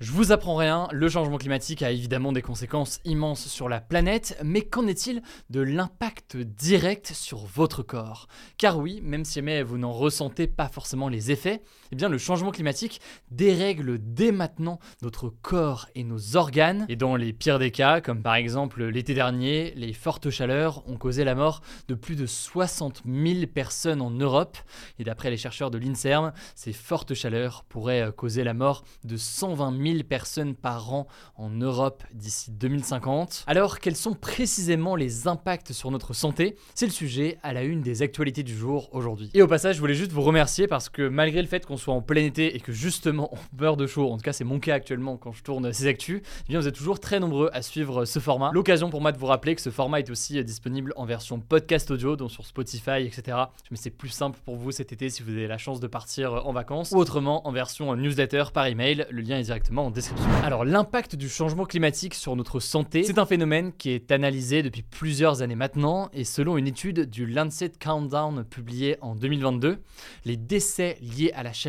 Je vous apprends rien, le changement climatique a évidemment des conséquences immenses sur la planète, mais qu'en est-il de l'impact direct sur votre corps? Car oui, même si jamais vous n'en ressentez pas forcément les effets, eh bien le changement climatique dérègle dès maintenant notre corps et nos organes. Et dans les pires des cas, comme par exemple l'été dernier, les fortes chaleurs ont causé la mort de plus de 60 000 personnes en Europe. Et d'après les chercheurs de l'INSERM, ces fortes chaleurs pourraient causer la mort de 120 000 personnes par an en Europe d'ici 2050. Alors, quels sont précisément les impacts sur notre santé? C'est le sujet à la une des actualités du jour aujourd'hui. Et au passage, je voulais juste vous remercier parce que malgré le fait qu'on soit en plein été et que justement on meurt de chaud, en tout cas c'est mon cas actuellement quand je tourne ces actus, eh bien vous êtes toujours très nombreux à suivre ce format. L'occasion pour moi de vous rappeler que ce format est aussi disponible en version podcast audio, donc sur Spotify, etc. Mais c'est plus simple pour vous cet été si vous avez la chance de partir en vacances, ou autrement en version newsletter par email. Le lien est directement en description. Alors l'impact du changement climatique sur notre santé, c'est un phénomène qui est analysé depuis plusieurs années maintenant et selon une étude du Lancet Countdown publiée en 2022, les décès liés à la chaleur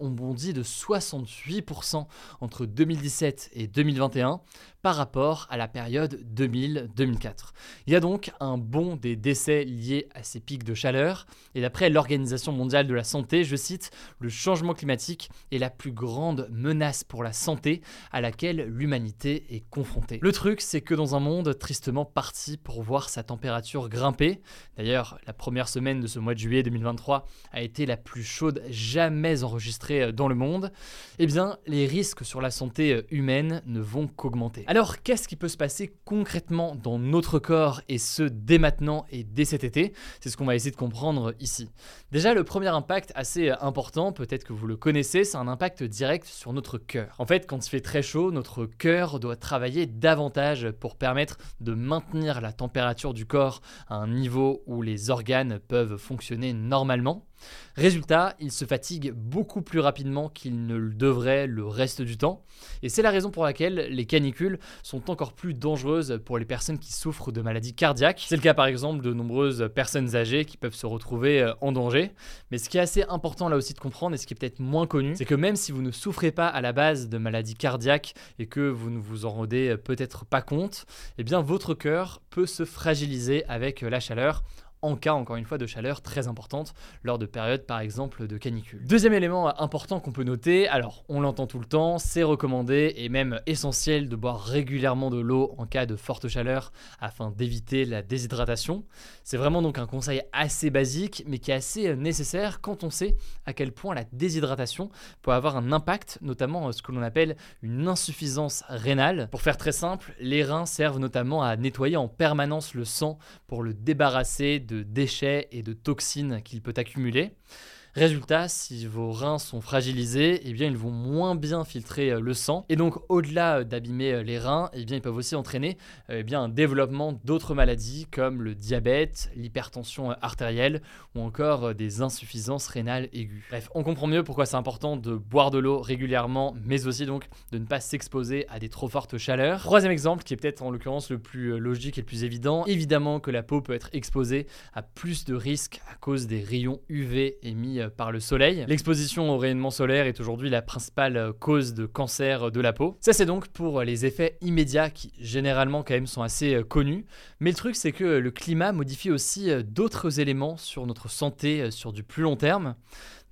ont bondi de 68% entre 2017 et 2021 par rapport à la période 2000-2004. Il y a donc un bond des décès liés à ces pics de chaleur, et d'après l'Organisation mondiale de la santé, je cite, le changement climatique est la plus grande menace pour la santé à laquelle l'humanité est confrontée. Le truc, c'est que dans un monde tristement parti pour voir sa température grimper, d'ailleurs la première semaine de ce mois de juillet 2023 a été la plus chaude jamais enregistrée dans le monde, eh bien les risques sur la santé humaine ne vont qu'augmenter. Alors, qu'est-ce qui peut se passer concrètement dans notre corps et ce dès maintenant et dès cet été? C'est ce qu'on va essayer de comprendre ici. Déjà, le premier impact assez important, peut-être que vous le connaissez, c'est un impact direct sur notre cœur. En fait, quand il fait très chaud, notre cœur doit travailler davantage pour permettre de maintenir la température du corps à un niveau où les organes peuvent fonctionner normalement. Résultat, il se fatigue beaucoup plus rapidement qu'il ne le devrait le reste du temps. Et c'est la raison pour laquelle les canicules sont encore plus dangereuses pour les personnes qui souffrent de maladies cardiaques. C'est le cas par exemple de nombreuses personnes âgées qui peuvent se retrouver euh, en danger. Mais ce qui est assez important là aussi de comprendre et ce qui est peut-être moins connu, c'est que même si vous ne souffrez pas à la base de maladies cardiaques et que vous ne vous en rendez peut-être pas compte, eh bien votre cœur peut se fragiliser avec la chaleur en cas encore une fois de chaleur très importante lors de périodes par exemple de canicule. Deuxième élément important qu'on peut noter, alors on l'entend tout le temps, c'est recommandé et même essentiel de boire régulièrement de l'eau en cas de forte chaleur afin d'éviter la déshydratation. C'est vraiment donc un conseil assez basique mais qui est assez nécessaire quand on sait à quel point la déshydratation peut avoir un impact, notamment ce que l'on appelle une insuffisance rénale. Pour faire très simple, les reins servent notamment à nettoyer en permanence le sang pour le débarrasser de déchets et de toxines qu'il peut accumuler. Résultat, si vos reins sont fragilisés, eh bien ils vont moins bien filtrer euh, le sang. Et donc au-delà euh, d'abîmer euh, les reins, eh bien ils peuvent aussi entraîner eh bien, un développement d'autres maladies comme le diabète, l'hypertension artérielle ou encore des insuffisances rénales aiguës. Bref, on comprend mieux pourquoi c'est important de boire de l'eau régulièrement, mais aussi donc de ne pas s'exposer à des trop fortes chaleurs. Troisième exemple, qui est peut-être en l'occurrence le plus logique et le plus évident, évidemment que la peau peut être exposée à plus de risques à cause des rayons UV émis euh, par le soleil. L'exposition au rayonnement solaire est aujourd'hui la principale euh, cause de cancer de la peau. Ça c'est donc pour les effets immédiats qui généralement quand même sont assez euh, connus. Mais le truc c'est que le climat modifie aussi d'autres éléments sur notre santé sur du plus long terme.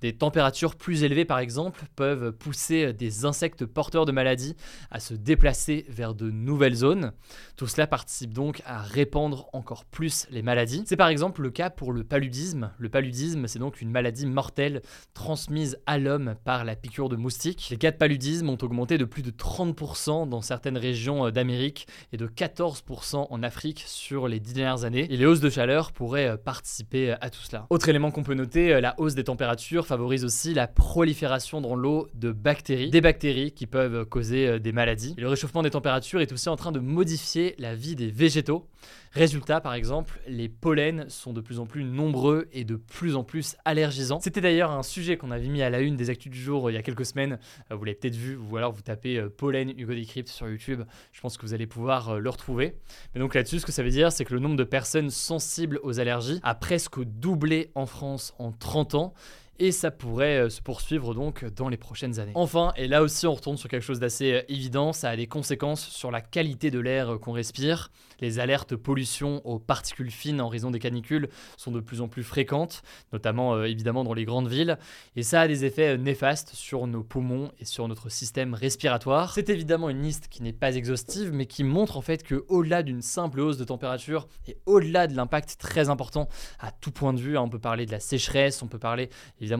Des températures plus élevées, par exemple, peuvent pousser des insectes porteurs de maladies à se déplacer vers de nouvelles zones. Tout cela participe donc à répandre encore plus les maladies. C'est par exemple le cas pour le paludisme. Le paludisme, c'est donc une maladie mortelle transmise à l'homme par la piqûre de moustiques. Les cas de paludisme ont augmenté de plus de 30% dans certaines régions d'Amérique et de 14% en Afrique sur les dix dernières années. Et les hausses de chaleur pourraient participer à tout cela. Autre élément qu'on peut noter, la hausse des températures favorise aussi la prolifération dans l'eau de bactéries, des bactéries qui peuvent causer euh, des maladies. le réchauffement des températures est aussi en train de modifier la vie des végétaux. Résultat, par exemple, les pollens sont de plus en plus nombreux et de plus en plus allergisants. C'était d'ailleurs un sujet qu'on avait mis à la une des actus du jour euh, il y a quelques semaines. Euh, vous l'avez peut-être vu, ou alors vous tapez pollen Hugo Decrypt sur YouTube. Je pense que vous allez pouvoir le retrouver. Mais donc là-dessus, ce que ça veut dire, c'est que le nombre de personnes sensibles aux allergies a presque doublé en France en 30 ans et ça pourrait se poursuivre donc dans les prochaines années. Enfin, et là aussi on retourne sur quelque chose d'assez évident, ça a des conséquences sur la qualité de l'air qu'on respire. Les alertes pollution aux particules fines en raison des canicules sont de plus en plus fréquentes, notamment euh, évidemment dans les grandes villes, et ça a des effets euh, néfastes sur nos poumons et sur notre système respiratoire. C'est évidemment une liste qui n'est pas exhaustive, mais qui montre en fait que au-delà d'une simple hausse de température et au-delà de l'impact très important à tout point de vue, hein, on peut parler de la sécheresse, on peut parler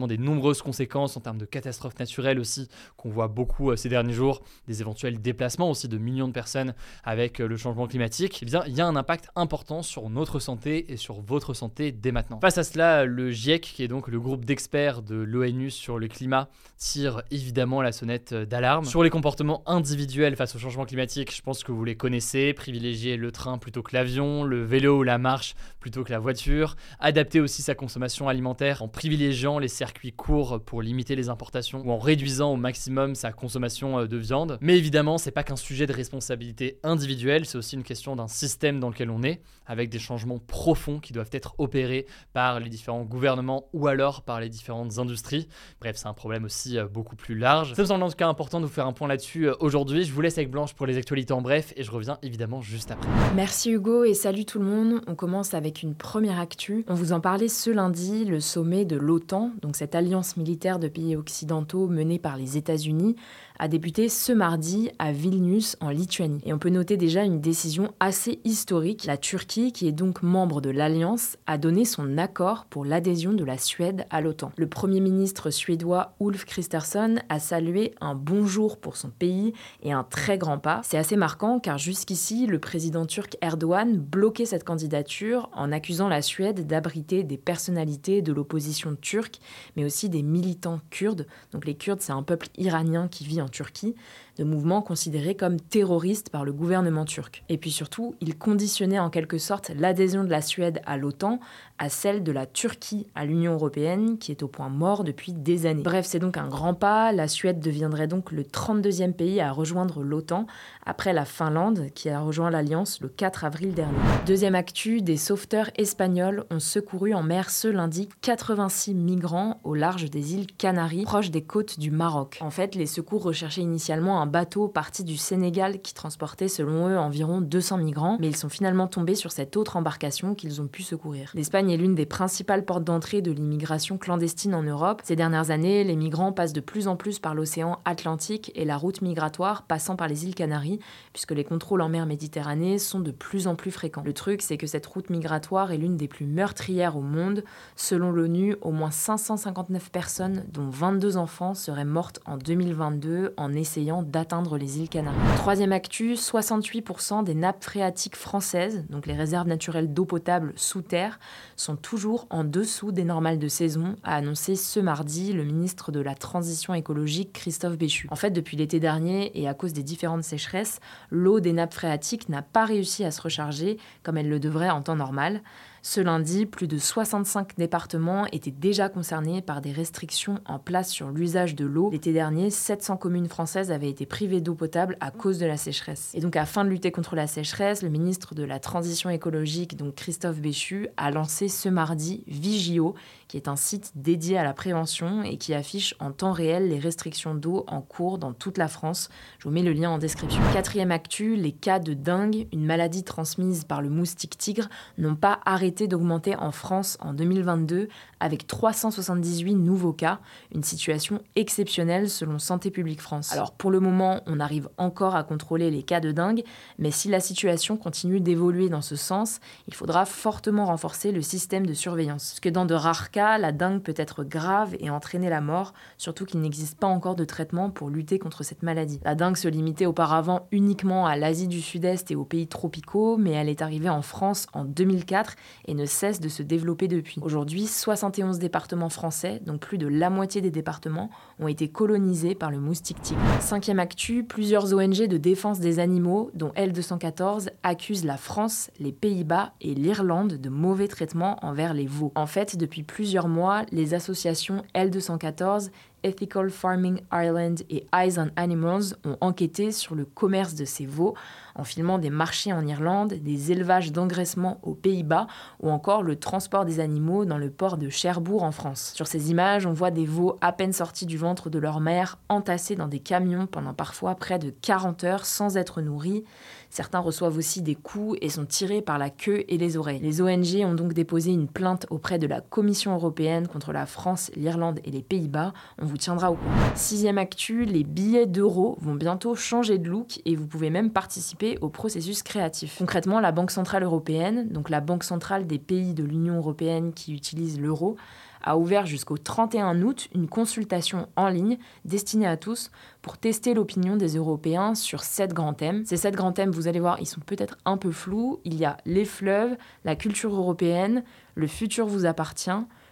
des nombreuses conséquences en termes de catastrophes naturelles aussi qu'on voit beaucoup euh, ces derniers jours, des éventuels déplacements aussi de millions de personnes avec le changement climatique il y a un impact important sur notre santé et sur votre santé dès maintenant. Face à cela, le GIEC, qui est donc le groupe d'experts de l'ONU sur le climat, tire évidemment la sonnette d'alarme. Sur les comportements individuels face au changement climatique, je pense que vous les connaissez, privilégier le train plutôt que l'avion, le vélo ou la marche plutôt que la voiture, adapter aussi sa consommation alimentaire en privilégiant les circuits courts pour limiter les importations ou en réduisant au maximum sa consommation de viande. Mais évidemment, c'est pas qu'un sujet de responsabilité individuelle, c'est aussi une question d'un système dans lequel on est, avec des changements profonds qui doivent être opérés par les différents gouvernements ou alors par les différentes industries. Bref, c'est un problème aussi euh, beaucoup plus large. Ça me semble en tout cas important de vous faire un point là-dessus euh, aujourd'hui. Je vous laisse avec Blanche pour les actualités en bref et je reviens évidemment juste après. Merci Hugo et salut tout le monde. On commence avec une première actu. On vous en parlait ce lundi, le sommet de l'OTAN, cette alliance militaire de pays occidentaux menée par les États-Unis, a débuté ce mardi à Vilnius en Lituanie. Et on peut noter déjà une décision assez historique. La Turquie, qui est donc membre de l'Alliance, a donné son accord pour l'adhésion de la Suède à l'OTAN. Le Premier ministre suédois Ulf Kristersson a salué un bonjour pour son pays et un très grand pas. C'est assez marquant car jusqu'ici, le président turc Erdogan bloquait cette candidature en accusant la Suède d'abriter des personnalités de l'opposition turque, mais aussi des militants kurdes. Donc les Kurdes, c'est un peuple iranien qui vit en Turquie de mouvements considérés comme terroristes par le gouvernement turc. Et puis surtout, il conditionnait en quelque sorte l'adhésion de la Suède à l'OTAN à celle de la Turquie à l'Union européenne, qui est au point mort depuis des années. Bref, c'est donc un grand pas. La Suède deviendrait donc le 32e pays à rejoindre l'OTAN, après la Finlande, qui a rejoint l'Alliance le 4 avril dernier. Deuxième actu, des sauveteurs espagnols ont secouru en mer ce lundi 86 migrants au large des îles Canaries, proches des côtes du Maroc. En fait, les secours recherchaient initialement un bateau parti du Sénégal qui transportait selon eux environ 200 migrants, mais ils sont finalement tombés sur cette autre embarcation qu'ils ont pu secourir. L'Espagne est l'une des principales portes d'entrée de l'immigration clandestine en Europe. Ces dernières années, les migrants passent de plus en plus par l'océan Atlantique et la route migratoire passant par les îles Canaries, puisque les contrôles en mer Méditerranée sont de plus en plus fréquents. Le truc, c'est que cette route migratoire est l'une des plus meurtrières au monde. Selon l'ONU, au moins 559 personnes, dont 22 enfants, seraient mortes en 2022 en essayant d'atteindre les îles Canaries. Troisième actu, 68% des nappes phréatiques françaises, donc les réserves naturelles d'eau potable sous terre, sont toujours en dessous des normales de saison, a annoncé ce mardi le ministre de la Transition écologique Christophe Béchu. En fait, depuis l'été dernier et à cause des différentes sécheresses, l'eau des nappes phréatiques n'a pas réussi à se recharger comme elle le devrait en temps normal. Ce lundi, plus de 65 départements étaient déjà concernés par des restrictions en place sur l'usage de l'eau. L'été dernier, 700 communes françaises avaient été privées d'eau potable à cause de la sécheresse. Et donc, afin de lutter contre la sécheresse, le ministre de la Transition écologique, donc Christophe Béchu, a lancé ce mardi Vigio, qui est un site dédié à la prévention et qui affiche en temps réel les restrictions d'eau en cours dans toute la France. Je vous mets le lien en description. Quatrième actu, les cas de dengue, une maladie transmise par le moustique tigre, n'ont pas arrêté d'augmenter en France en 2022 avec 378 nouveaux cas, une situation exceptionnelle selon Santé publique France. Alors pour le moment, on arrive encore à contrôler les cas de dingue, mais si la situation continue d'évoluer dans ce sens, il faudra fortement renforcer le système de surveillance. Parce que dans de rares cas, la dengue peut être grave et entraîner la mort, surtout qu'il n'existe pas encore de traitement pour lutter contre cette maladie. La dengue se limitait auparavant uniquement à l'Asie du Sud-Est et aux pays tropicaux, mais elle est arrivée en France en 2004 et ne cesse de se développer depuis. Aujourd'hui, 71 départements français, donc plus de la moitié des départements, ont été colonisés par le moustique tigre. Cinquième actu, plusieurs ONG de défense des animaux, dont L214, accusent la France, les Pays-Bas et l'Irlande de mauvais traitements envers les veaux. En fait, depuis plusieurs mois, les associations L214 Ethical Farming Ireland et Eyes on Animals ont enquêté sur le commerce de ces veaux en filmant des marchés en Irlande, des élevages d'engraissement aux Pays-Bas ou encore le transport des animaux dans le port de Cherbourg en France. Sur ces images, on voit des veaux à peine sortis du ventre de leur mère entassés dans des camions pendant parfois près de 40 heures sans être nourris. Certains reçoivent aussi des coups et sont tirés par la queue et les oreilles. Les ONG ont donc déposé une plainte auprès de la Commission européenne contre la France, l'Irlande et les Pays-Bas. Tiendra au courant. Sixième actu, les billets d'euros vont bientôt changer de look et vous pouvez même participer au processus créatif. Concrètement, la Banque Centrale Européenne, donc la Banque Centrale des pays de l'Union Européenne qui utilisent l'euro, a ouvert jusqu'au 31 août une consultation en ligne destinée à tous pour tester l'opinion des Européens sur sept grands thèmes. Ces sept grands thèmes, vous allez voir, ils sont peut-être un peu flous. Il y a les fleuves, la culture européenne, le futur vous appartient,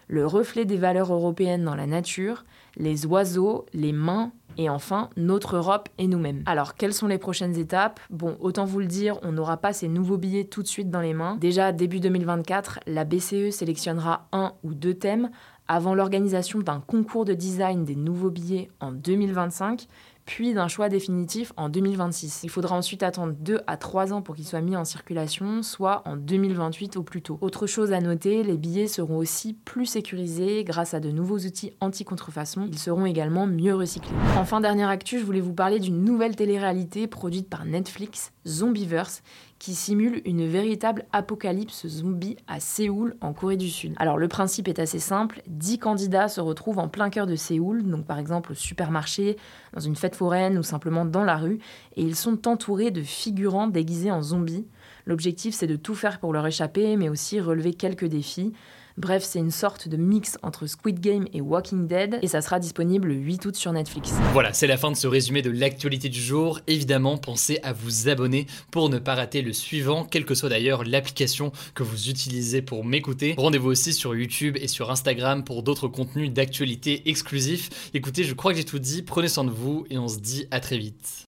le reflet des valeurs européennes dans la nature, les oiseaux, les mains, et enfin notre Europe et nous-mêmes. Alors, quelles sont les prochaines étapes? Bon, autant vous le dire, on n'aura pas ces nouveaux billets tout de suite dans les mains. Déjà, début 2024, la BCE sélectionnera un ou deux thèmes avant l'organisation d'un concours de design des nouveaux billets en 2025, puis d'un choix définitif en 2026. Il faudra ensuite attendre 2 à 3 ans pour qu'ils soient mis en circulation, soit en 2028 au plus tôt. Autre chose à noter, les billets seront aussi plus sécurisés grâce à de nouveaux outils anti-contrefaçon. Ils seront également mieux recyclés. Enfin, dernière actu, je voulais vous parler d'une nouvelle télé-réalité produite par Netflix, Zombieverse, qui simule une véritable apocalypse zombie à Séoul, en Corée du Sud. Alors le principe est assez simple, 10 candidats se retrouvent en plein cœur de Séoul, donc par exemple au supermarché, dans une fête foraine ou simplement dans la rue, et ils sont entourés de figurants déguisés en zombies. L'objectif c'est de tout faire pour leur échapper, mais aussi relever quelques défis. Bref, c'est une sorte de mix entre Squid Game et Walking Dead et ça sera disponible le 8 août sur Netflix. Voilà, c'est la fin de ce résumé de l'actualité du jour. Évidemment, pensez à vous abonner pour ne pas rater le suivant, quelle que soit d'ailleurs l'application que vous utilisez pour m'écouter. Rendez-vous aussi sur YouTube et sur Instagram pour d'autres contenus d'actualité exclusifs. Écoutez, je crois que j'ai tout dit, prenez soin de vous et on se dit à très vite.